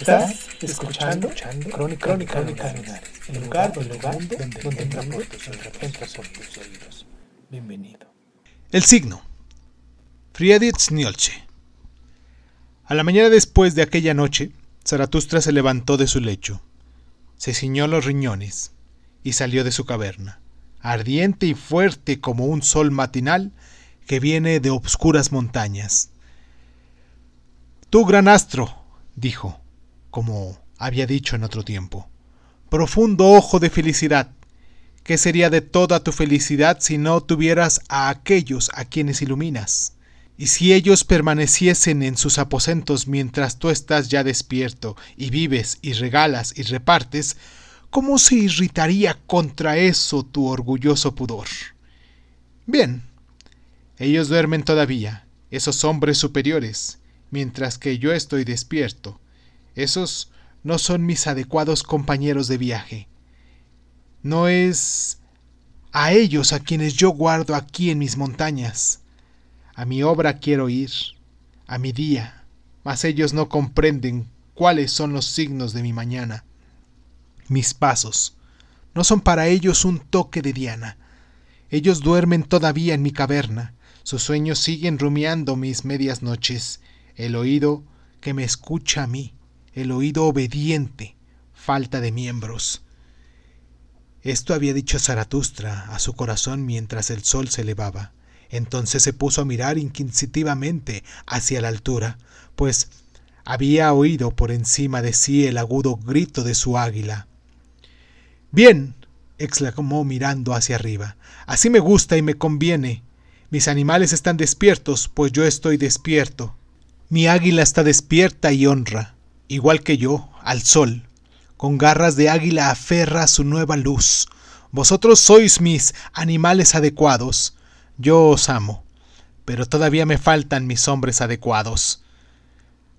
Estás escuchando, Crónica, Crónica, Crónica Lunares, el lugar, el lugar donde, donde entra por tus oídos, entra por tus oídos. Bienvenido. El signo. Friedrich Nietzsche. A la mañana después de aquella noche, Zaratustra se levantó de su lecho, se ciñó los riñones y salió de su caverna, ardiente y fuerte como un sol matinal que viene de obscuras montañas. Tú, gran astro, dijo, como había dicho en otro tiempo, profundo ojo de felicidad, ¿qué sería de toda tu felicidad si no tuvieras a aquellos a quienes iluminas? Y si ellos permaneciesen en sus aposentos mientras tú estás ya despierto, y vives, y regalas, y repartes, ¿cómo se irritaría contra eso tu orgulloso pudor? Bien, ellos duermen todavía, esos hombres superiores, mientras que yo estoy despierto. Esos no son mis adecuados compañeros de viaje. No es a ellos a quienes yo guardo aquí en mis montañas. A mi obra quiero ir, a mi día, mas ellos no comprenden cuáles son los signos de mi mañana. Mis pasos no son para ellos un toque de diana. Ellos duermen todavía en mi caverna, sus sueños siguen rumiando mis medias noches, el oído que me escucha a mí, el oído obediente, falta de miembros. Esto había dicho Zaratustra a su corazón mientras el sol se elevaba. Entonces se puso a mirar inquisitivamente hacia la altura, pues había oído por encima de sí el agudo grito de su águila. Bien, exclamó mirando hacia arriba, así me gusta y me conviene. Mis animales están despiertos, pues yo estoy despierto. Mi águila está despierta y honra, igual que yo, al sol. Con garras de águila aferra su nueva luz. Vosotros sois mis animales adecuados. Yo os amo, pero todavía me faltan mis hombres adecuados.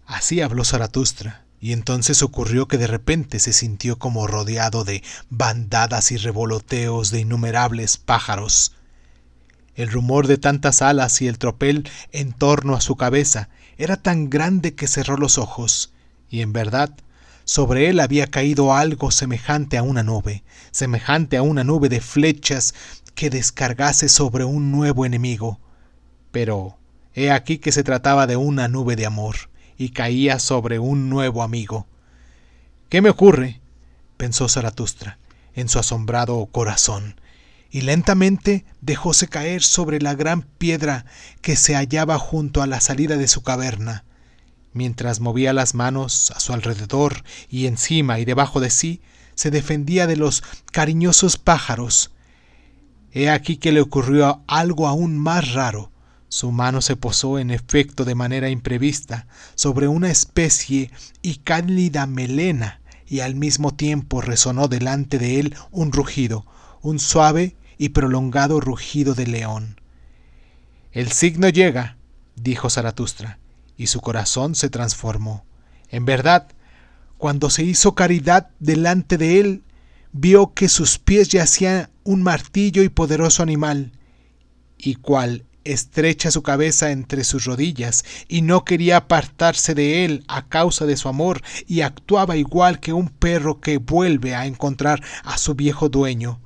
Así habló Zaratustra, y entonces ocurrió que de repente se sintió como rodeado de bandadas y revoloteos de innumerables pájaros. El rumor de tantas alas y el tropel en torno a su cabeza era tan grande que cerró los ojos, y en verdad sobre él había caído algo semejante a una nube, semejante a una nube de flechas que descargase sobre un nuevo enemigo. Pero he aquí que se trataba de una nube de amor, y caía sobre un nuevo amigo. ¿Qué me ocurre? pensó Zaratustra en su asombrado corazón, y lentamente dejóse caer sobre la gran piedra que se hallaba junto a la salida de su caverna. Mientras movía las manos a su alrededor y encima y debajo de sí, se defendía de los cariñosos pájaros. He aquí que le ocurrió algo aún más raro. Su mano se posó en efecto de manera imprevista sobre una especie y cálida melena, y al mismo tiempo resonó delante de él un rugido, un suave y prolongado rugido de león. El signo llega, dijo Zaratustra, y su corazón se transformó. En verdad, cuando se hizo caridad delante de él, vio que sus pies yacían un martillo y poderoso animal, y cual estrecha su cabeza entre sus rodillas, y no quería apartarse de él a causa de su amor, y actuaba igual que un perro que vuelve a encontrar a su viejo dueño.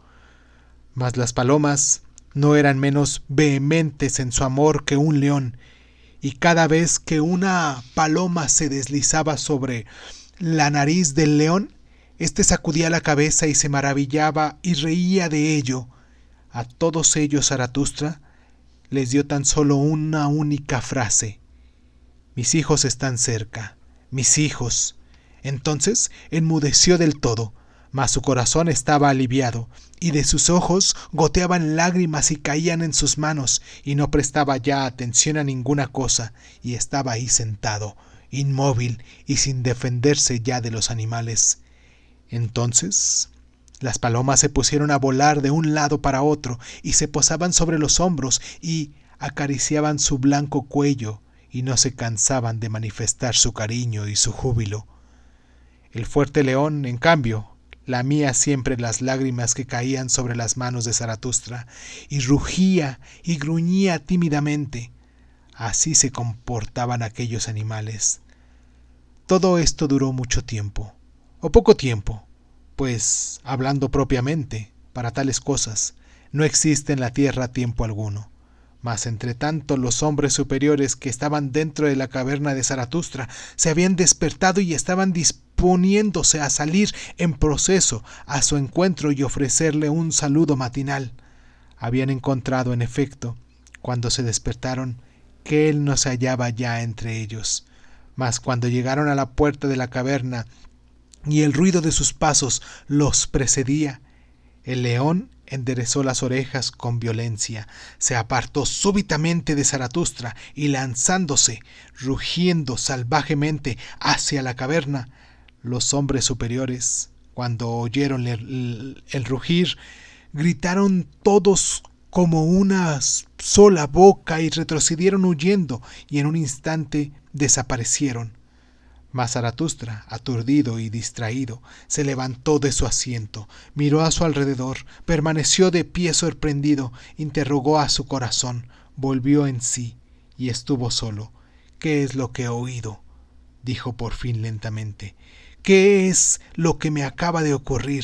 Mas las palomas no eran menos vehementes en su amor que un león, y cada vez que una paloma se deslizaba sobre la nariz del león, éste sacudía la cabeza y se maravillaba y reía de ello. A todos ellos Zaratustra les dio tan solo una única frase. Mis hijos están cerca, mis hijos. Entonces enmudeció del todo, mas su corazón estaba aliviado, y de sus ojos goteaban lágrimas y caían en sus manos, y no prestaba ya atención a ninguna cosa, y estaba ahí sentado, inmóvil y sin defenderse ya de los animales. Entonces las palomas se pusieron a volar de un lado para otro, y se posaban sobre los hombros, y acariciaban su blanco cuello, y no se cansaban de manifestar su cariño y su júbilo. El fuerte león, en cambio, lamía siempre las lágrimas que caían sobre las manos de Zaratustra, y rugía y gruñía tímidamente. Así se comportaban aquellos animales. Todo esto duró mucho tiempo, o poco tiempo, pues, hablando propiamente, para tales cosas, no existe en la tierra tiempo alguno. Mas entre tanto los hombres superiores que estaban dentro de la caverna de Zaratustra se habían despertado y estaban disponiéndose a salir en proceso a su encuentro y ofrecerle un saludo matinal. Habían encontrado, en efecto, cuando se despertaron, que él no se hallaba ya entre ellos. Mas cuando llegaron a la puerta de la caverna y el ruido de sus pasos los precedía, el león enderezó las orejas con violencia, se apartó súbitamente de Zaratustra y lanzándose, rugiendo salvajemente hacia la caverna, los hombres superiores, cuando oyeron el, rugir, gritaron todos como una sola boca y retrocedieron huyendo y en un instante desaparecieron. Mas Zaratustra, aturdido y distraído, se levantó de su asiento, miró a su alrededor, permaneció de pie sorprendido, interrogó a su corazón, volvió en sí y estuvo solo. ¿Qué es lo que he oído? dijo por fin lentamente. ¿Qué es lo que me acaba de ocurrir?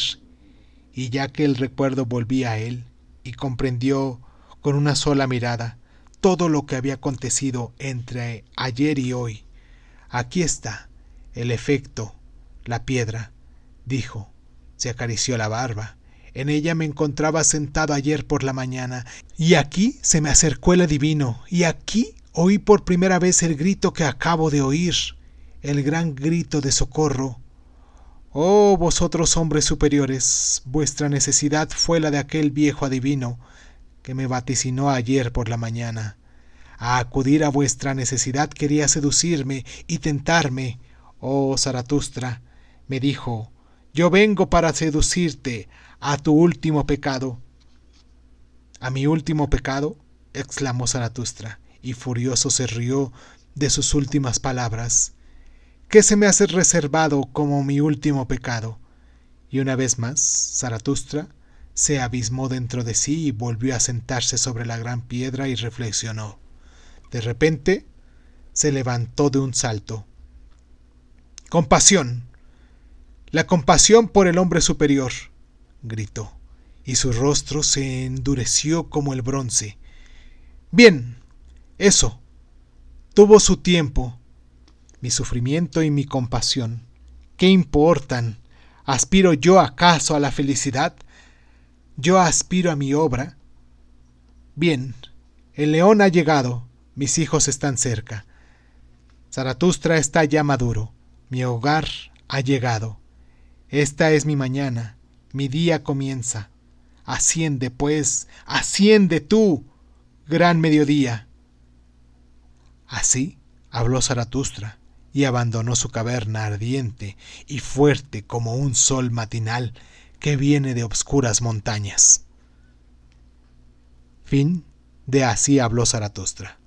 Y ya que el recuerdo volvía a él, y comprendió con una sola mirada todo lo que había acontecido entre ayer y hoy, aquí está, el efecto, la piedra, dijo. Se acarició la barba. En ella me encontraba sentado ayer por la mañana, y aquí se me acercó el adivino, y aquí oí por primera vez el grito que acabo de oír, el gran grito de socorro. Oh vosotros hombres superiores, vuestra necesidad fue la de aquel viejo adivino que me vaticinó ayer por la mañana. A acudir a vuestra necesidad quería seducirme y tentarme, Oh Zaratustra, me dijo, yo vengo para seducirte a tu último pecado. ¿A mi último pecado? exclamó Zaratustra, y furioso se rió de sus últimas palabras. ¿Qué se me hace reservado como mi último pecado? Y una vez más, Zaratustra se abismó dentro de sí y volvió a sentarse sobre la gran piedra y reflexionó. De repente, se levantó de un salto, Compasión. La compasión por el hombre superior, gritó, y su rostro se endureció como el bronce. Bien, eso. Tuvo su tiempo. Mi sufrimiento y mi compasión. ¿Qué importan? ¿Aspiro yo acaso a la felicidad? ¿Yo aspiro a mi obra? Bien, el león ha llegado, mis hijos están cerca. Zaratustra está ya maduro. Mi hogar ha llegado. Esta es mi mañana, mi día comienza. Asciende, pues, asciende tú, gran mediodía. Así habló Zaratustra, y abandonó su caverna ardiente y fuerte como un sol matinal que viene de obscuras montañas. Fin de Así habló Zaratustra.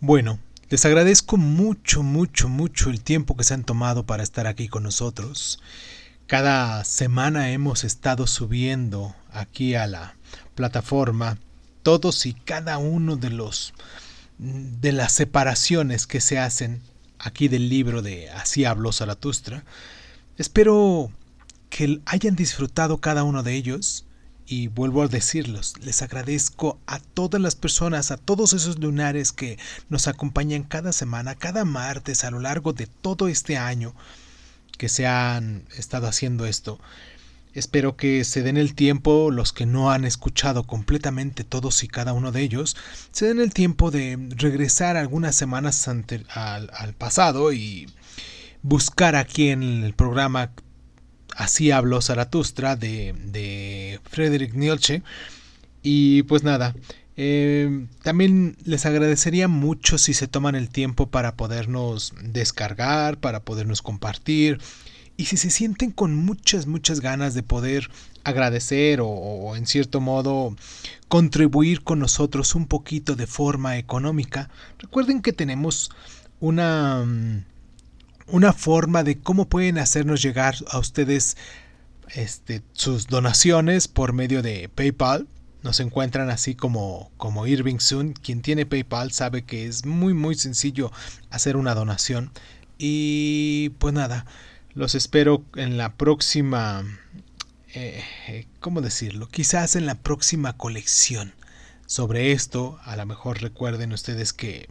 Bueno, les agradezco mucho, mucho, mucho el tiempo que se han tomado para estar aquí con nosotros. Cada semana hemos estado subiendo aquí a la plataforma todos y cada uno de los de las separaciones que se hacen aquí del libro de Así habló Zaratustra. Espero que hayan disfrutado cada uno de ellos y vuelvo a decirlos, les agradezco a todas las personas, a todos esos lunares que nos acompañan cada semana, cada martes a lo largo de todo este año que se han estado haciendo esto. Espero que se den el tiempo, los que no han escuchado completamente todos y cada uno de ellos, se den el tiempo de regresar algunas semanas al, pasado y buscar aquí en el programa Así habló Zaratustra de, de Friedrich Nietzsche. Y pues nada, eh, también les agradecería mucho si se toman el tiempo para podernos descargar, para podernos compartir. Y si se sienten con muchas, muchas ganas de poder agradecer o, en cierto modo contribuir con nosotros un poquito de forma económica, recuerden que tenemos una, mm, una forma de cómo pueden hacernos llegar a ustedes este, sus donaciones por medio de PayPal. Nos encuentran así como, como Irving Sun. Quien tiene PayPal sabe que es muy muy sencillo hacer una donación. Y pues nada, los espero en la próxima... Eh, ¿Cómo decirlo? Quizás en la próxima colección. Sobre esto, a lo mejor recuerden ustedes que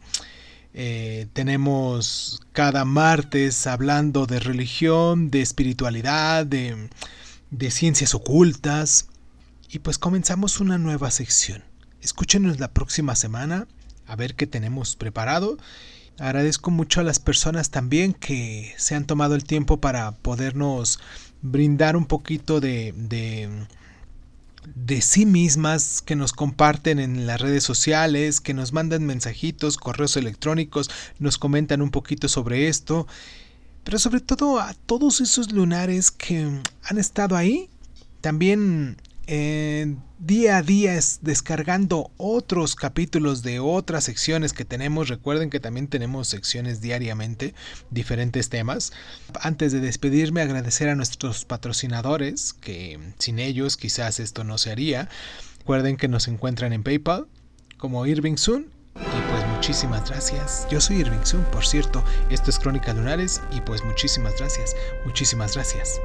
eh, tenemos cada martes hablando de religión, de espiritualidad, de, de ciencias ocultas. Y pues comenzamos una nueva sección. Escúchenos la próxima semana a ver qué tenemos preparado. Agradezco mucho a las personas también que se han tomado el tiempo para podernos brindar un poquito de, de, de, sí mismas, que nos comparten en las redes sociales, que nos mandan mensajitos, correos electrónicos, nos comentan un poquito sobre esto. Pero sobre todo a todos esos lunares que han estado ahí, también eh, día a día es descargando otros capítulos de otras secciones que tenemos. Recuerden que también tenemos secciones diariamente, diferentes temas. Antes de despedirme, agradecer a nuestros patrocinadores, que sin ellos quizás esto no se haría. Recuerden que nos encuentran en PayPal como Irving Sun. Y pues muchísimas gracias. Yo soy Irving Sun, por cierto. Esto es Crónicas Lunares y pues muchísimas gracias. Muchísimas gracias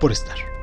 por estar.